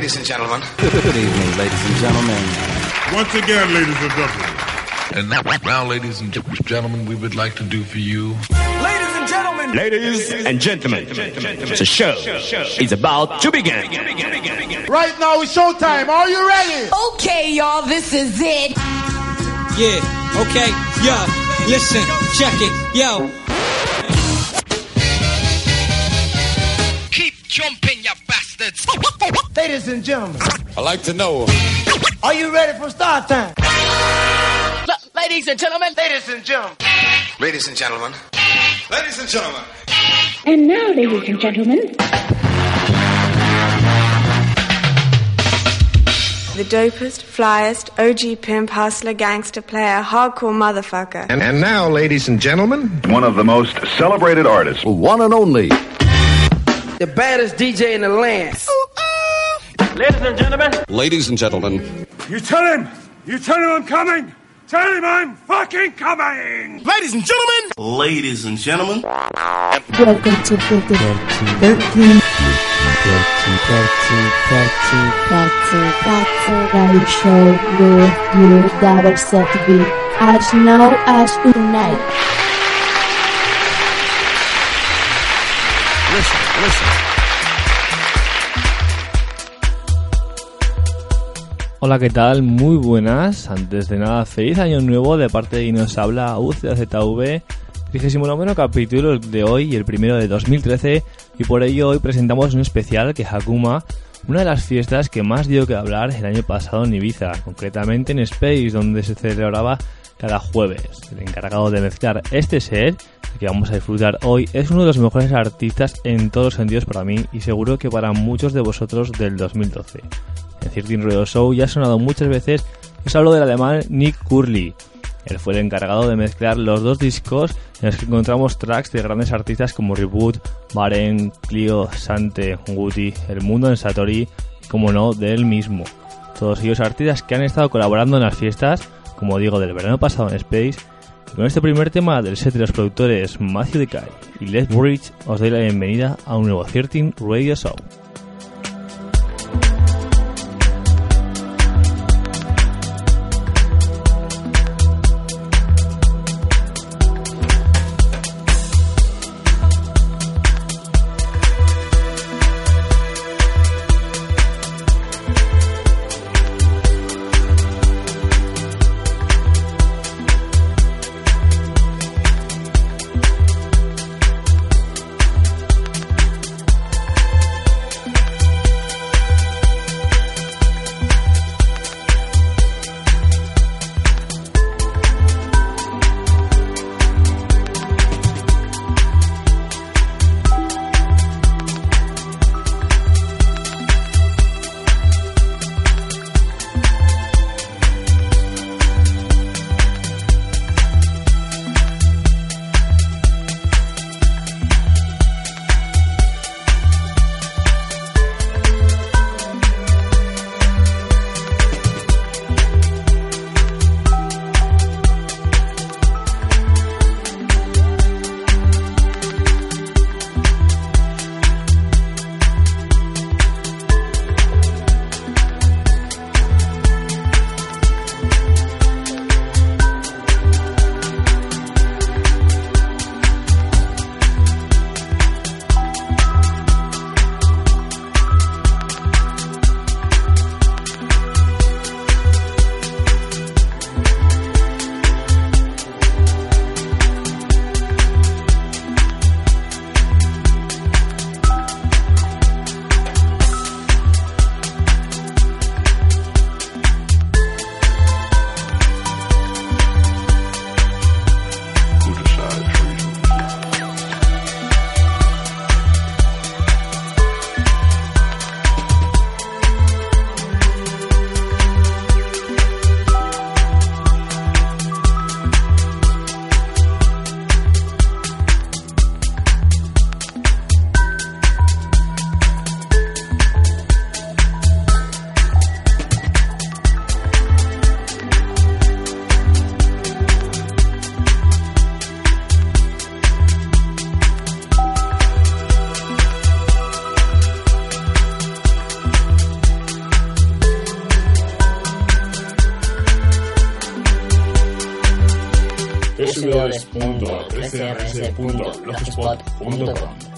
Ladies and gentlemen. Good evening, ladies and gentlemen. Once again, ladies and gentlemen. And now, now, ladies and gentlemen, we would like to do for you. Ladies and gentlemen. Ladies and gentlemen. The show is about to begin. Right now it's showtime. Are you ready? Okay, y'all, this is it. Yeah, okay, yo, listen, check it, yo. Keep jumping, you bastards. Ladies and gentlemen. I like to know. Are you ready for start time? L- ladies and gentlemen. Ladies and gentlemen. Ladies and gentlemen. Ladies and gentlemen. And now, ladies and gentlemen. The dopest, flyest, OG pimp, hustler, gangster, player, hardcore motherfucker. And, and now, ladies and gentlemen, one of the most celebrated artists, one and only, the baddest DJ in the land. Ladies and gentlemen. Ladies and gentlemen. You tell him. You tell him I'm coming. Tell him I'm fucking coming. Ladies and gentlemen. Ladies and gentlemen. Welcome to 13. 13. 13. show with you that are set to be as now as tonight. Listen, listen. Hola, ¿qué tal? Muy buenas. Antes de nada, feliz año nuevo de parte de nos habla UCZV. 39 capítulo de hoy y el primero de 2013 y por ello hoy presentamos un especial que Hakuma, una de las fiestas que más dio que hablar el año pasado en Ibiza, concretamente en Space, donde se celebraba cada jueves. El encargado de mezclar este set, que vamos a disfrutar hoy, es uno de los mejores artistas en todos los sentidos para mí y seguro que para muchos de vosotros del 2012. En Cirtin Radio Show ya ha sonado muchas veces, os hablo del alemán Nick Curly. Él fue el encargado de mezclar los dos discos en los que encontramos tracks de grandes artistas como Reboot, Baren, Clio, Sante, Guti, El Mundo en Satori y, como no, de él mismo. Todos ellos artistas que han estado colaborando en las fiestas, como digo, del verano pasado en Space. Con este primer tema del set de los productores Matthew Decay y Les Bridge, os doy la bienvenida a un nuevo 13 Radio Show. www.3rs.blogspot.com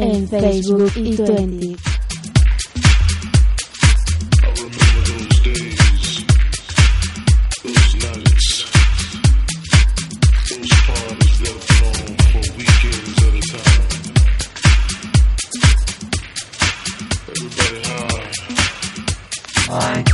en Facebook y Twenty. for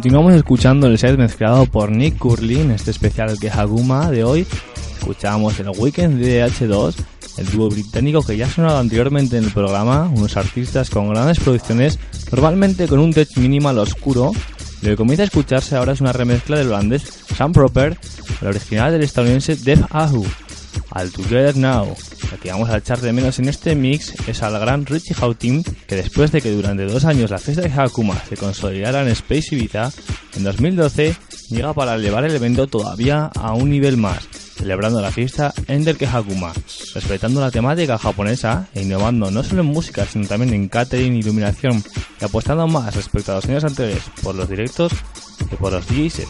Continuamos escuchando el set mezclado por Nick Curlin, este especial que Haguma de hoy. Escuchamos el Weekend de H2, el dúo británico que ya ha sonado anteriormente en el programa, unos artistas con grandes producciones, normalmente con un touch minimal oscuro. Lo que comienza a escucharse ahora es una remezcla del holandés Sam Proper, el original del estadounidense Def Ahu, al Together Now. Lo que vamos a echar de menos en este mix es al gran Richie Houghton, que después de que durante dos años la fiesta de Hakuma se consolidara en Space Ibiza, en 2012 llega para elevar el evento todavía a un nivel más, celebrando la fiesta Ender Hakuma, respetando la temática japonesa e innovando no solo en música, sino también en catering, iluminación y apostando más respecto a los años anteriores por los directos que por los DJ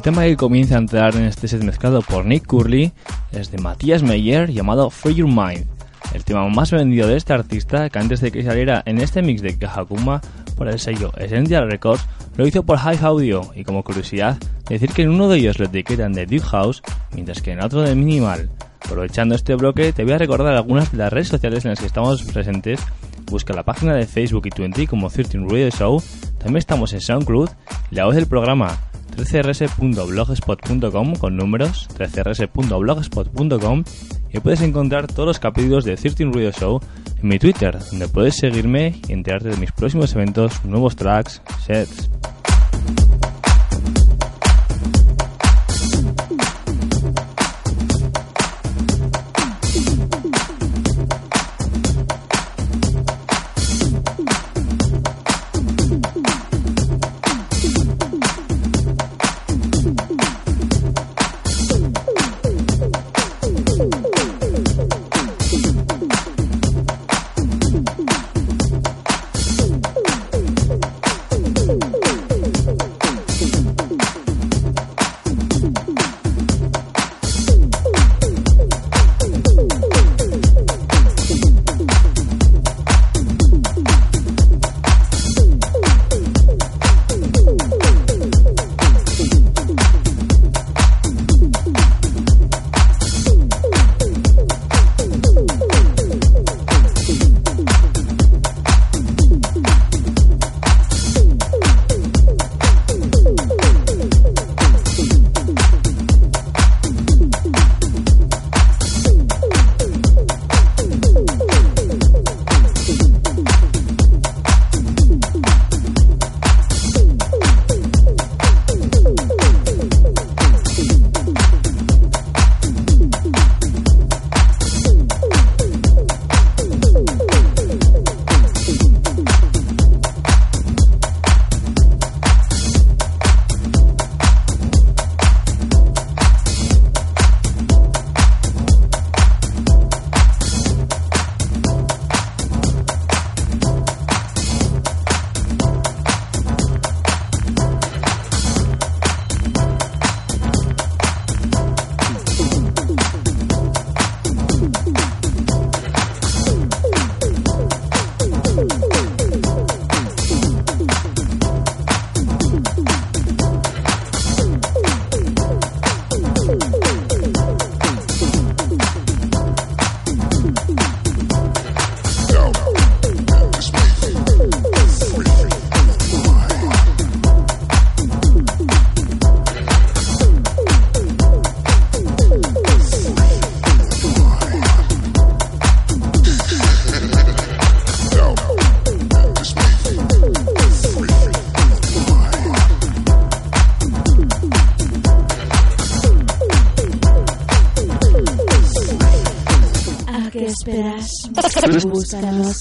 El tema que comienza a entrar en este set mezclado por Nick Curley es de Matías Meyer llamado Free Your Mind, el tema más vendido de este artista que antes de que saliera en este mix de Kahakuma por el sello Essential Records lo hizo por High Audio y como curiosidad decir que en uno de ellos lo etiquetan de Deep House mientras que en otro de Minimal. Aprovechando este bloque te voy a recordar algunas de las redes sociales en las que estamos presentes busca la página de Facebook y Twenty como 13 Radio Show. También estamos en SoundCloud, la voz del programa 13rs.blogspot.com con números 13rs.blogspot.com y puedes encontrar todos los capítulos de 13 Radio Show en mi Twitter, donde puedes seguirme y enterarte de mis próximos eventos, nuevos tracks, sets.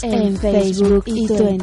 En Facebook y Twenty.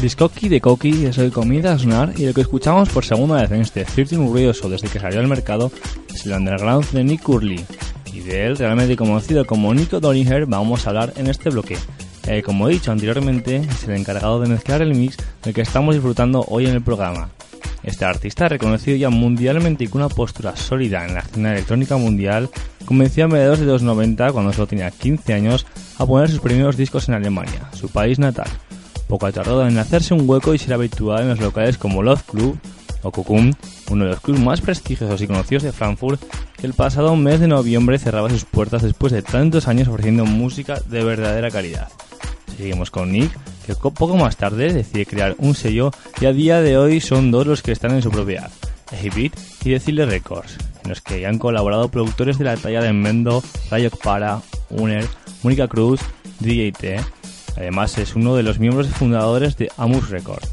El discoqui de Coqui es el comienza a sonar y lo que escuchamos por segunda vez en este 13 Radio Show desde que salió al mercado es el underground de Nick Curley. Y de él, realmente conocido como Nico Doringer, vamos a hablar en este bloque. Eh, como he dicho anteriormente, es el encargado de mezclar el mix del que estamos disfrutando hoy en el programa. Este artista, reconocido ya mundialmente y con una postura sólida en la escena electrónica mundial, convenció a mediados de los 90, cuando solo tenía 15 años, a poner sus primeros discos en Alemania, su país natal. Poco tardó en hacerse un hueco y ser habitual en los locales como Love Club o Cocoon, uno de los clubs más prestigiosos y conocidos de Frankfurt, que el pasado mes de noviembre cerraba sus puertas después de tantos años ofreciendo música de verdadera calidad. Seguimos con Nick, que poco más tarde decide crear un sello y a día de hoy son dos los que están en su propiedad, Beat y Decile Records, en los que han colaborado productores de la talla de Mendo, Rayok Para, Uner, Mónica Cruz, DJT. Además es uno de los miembros fundadores de Amus Records.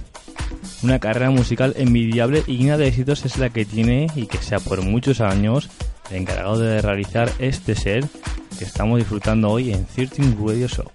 Una carrera musical envidiable y llena de éxitos es la que tiene y que sea por muchos años el encargado de realizar este set que estamos disfrutando hoy en 13 Radio Show.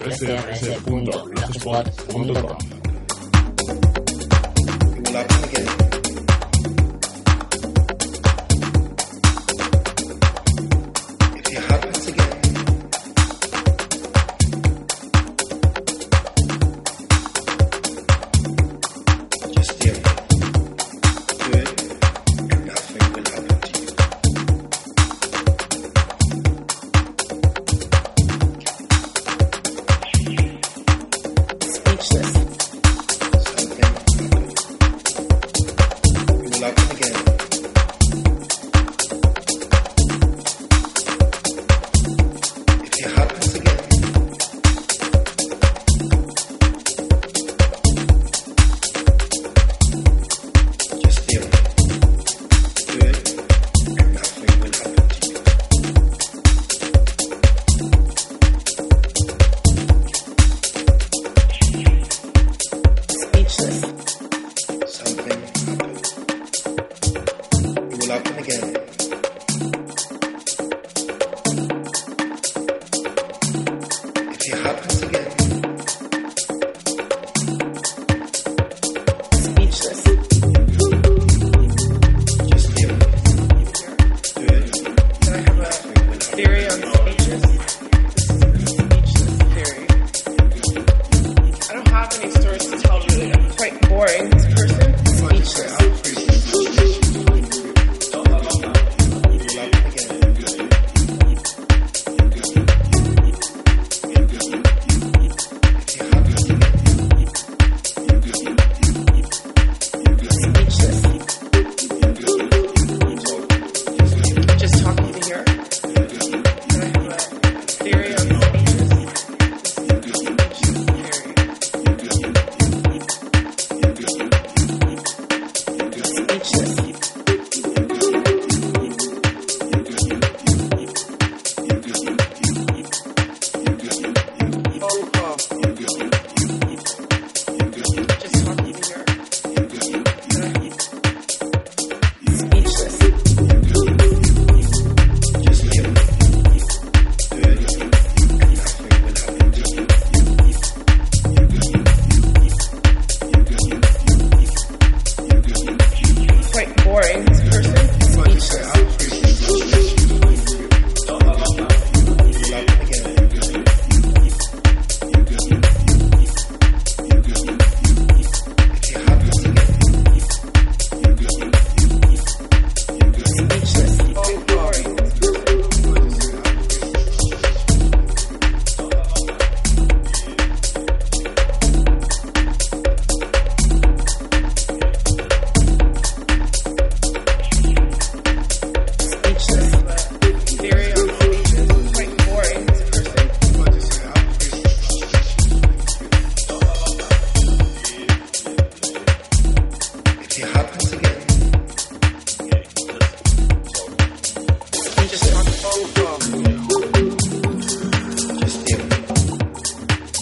crecer.blogspot.com.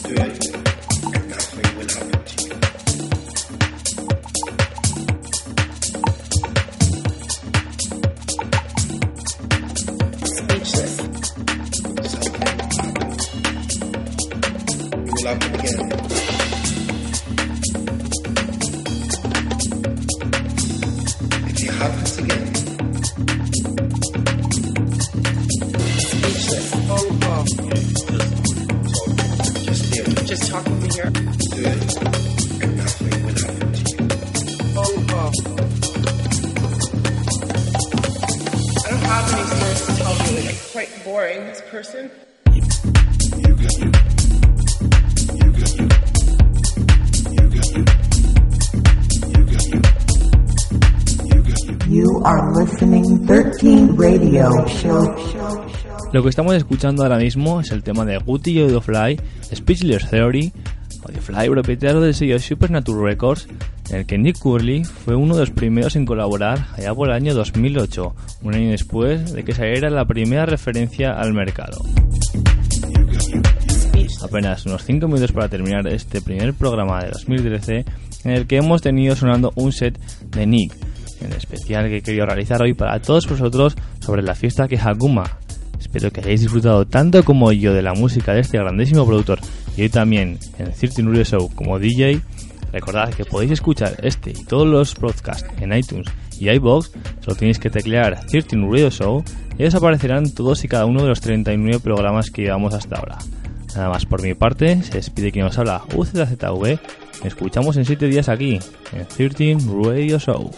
Right. Lo que estamos escuchando ahora mismo es el tema de Guti y Audiofly, Speechless Theory, Audiofly propietario del sello Supernatural Records, en el que Nick Curley fue uno de los primeros en colaborar allá por el año 2008, un año después de que saliera la primera referencia al mercado. Apenas unos 5 minutos para terminar este primer programa de 2013 en el que hemos tenido sonando un set de Nick, en especial que he querido realizar hoy para todos vosotros sobre la fiesta que Haguma Espero que hayáis disfrutado tanto como yo de la música de este grandísimo productor y hoy también en 13 Radio Show como DJ. Recordad que podéis escuchar este y todos los podcasts en iTunes y iBox. Solo tenéis que teclear 13 Radio Show y os aparecerán todos y cada uno de los 39 programas que llevamos hasta ahora. Nada más por mi parte, se despide quien nos habla UZZV. Escuchamos en 7 días aquí, en 13 Radio Show.